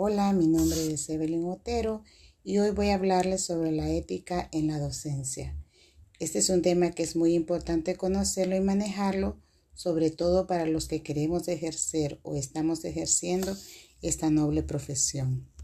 Hola, mi nombre es Evelyn Otero y hoy voy a hablarles sobre la ética en la docencia. Este es un tema que es muy importante conocerlo y manejarlo, sobre todo para los que queremos ejercer o estamos ejerciendo esta noble profesión.